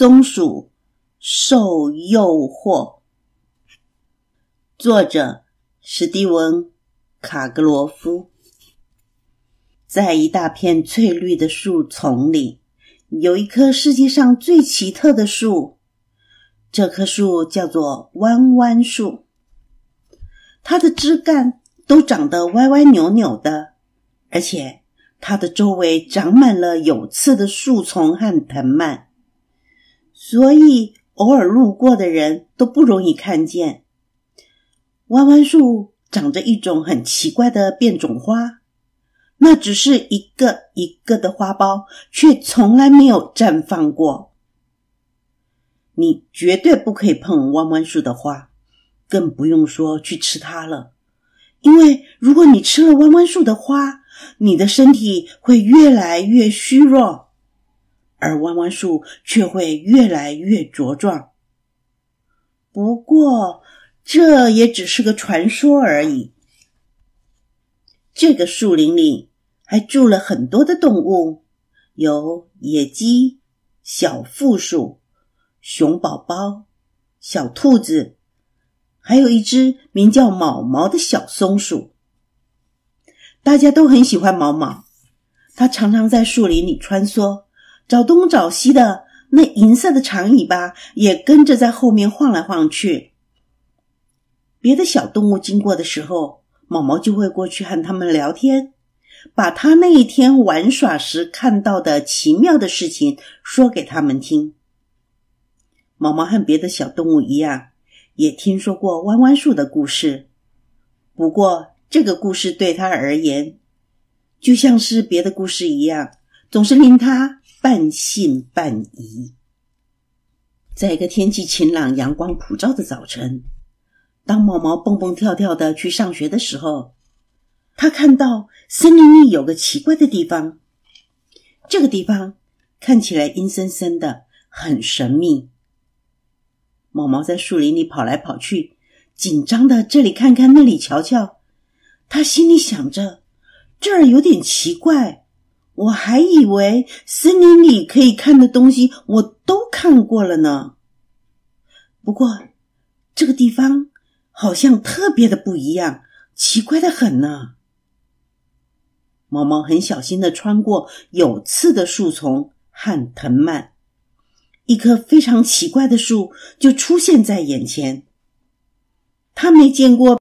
松鼠受诱惑，作者史蒂文·卡格罗夫。在一大片翠绿的树丛里，有一棵世界上最奇特的树。这棵树叫做弯弯树，它的枝干都长得歪歪扭扭的，而且它的周围长满了有刺的树丛和藤蔓。所以，偶尔路过的人都不容易看见。弯弯树长着一种很奇怪的变种花，那只是一个一个的花苞，却从来没有绽放过。你绝对不可以碰弯弯树的花，更不用说去吃它了。因为如果你吃了弯弯树的花，你的身体会越来越虚弱。而弯弯树却会越来越茁壮。不过，这也只是个传说而已。这个树林里还住了很多的动物，有野鸡、小负鼠、熊宝宝、小兔子，还有一只名叫毛毛的小松鼠。大家都很喜欢毛毛，它常常在树林里穿梭。找东找西的，那银色的长尾巴也跟着在后面晃来晃去。别的小动物经过的时候，毛毛就会过去和他们聊天，把他那一天玩耍时看到的奇妙的事情说给他们听。毛毛和别的小动物一样，也听说过弯弯树的故事。不过，这个故事对他而言，就像是别的故事一样，总是令他。半信半疑。在一个天气晴朗、阳光普照的早晨，当毛毛蹦蹦跳跳的去上学的时候，他看到森林里有个奇怪的地方。这个地方看起来阴森森的，很神秘。毛毛在树林里跑来跑去，紧张的这里看看，那里瞧瞧。他心里想着，这儿有点奇怪。我还以为森林里可以看的东西我都看过了呢。不过这个地方好像特别的不一样，奇怪的很呢。毛毛很小心的穿过有刺的树丛和藤蔓，一棵非常奇怪的树就出现在眼前。他没见过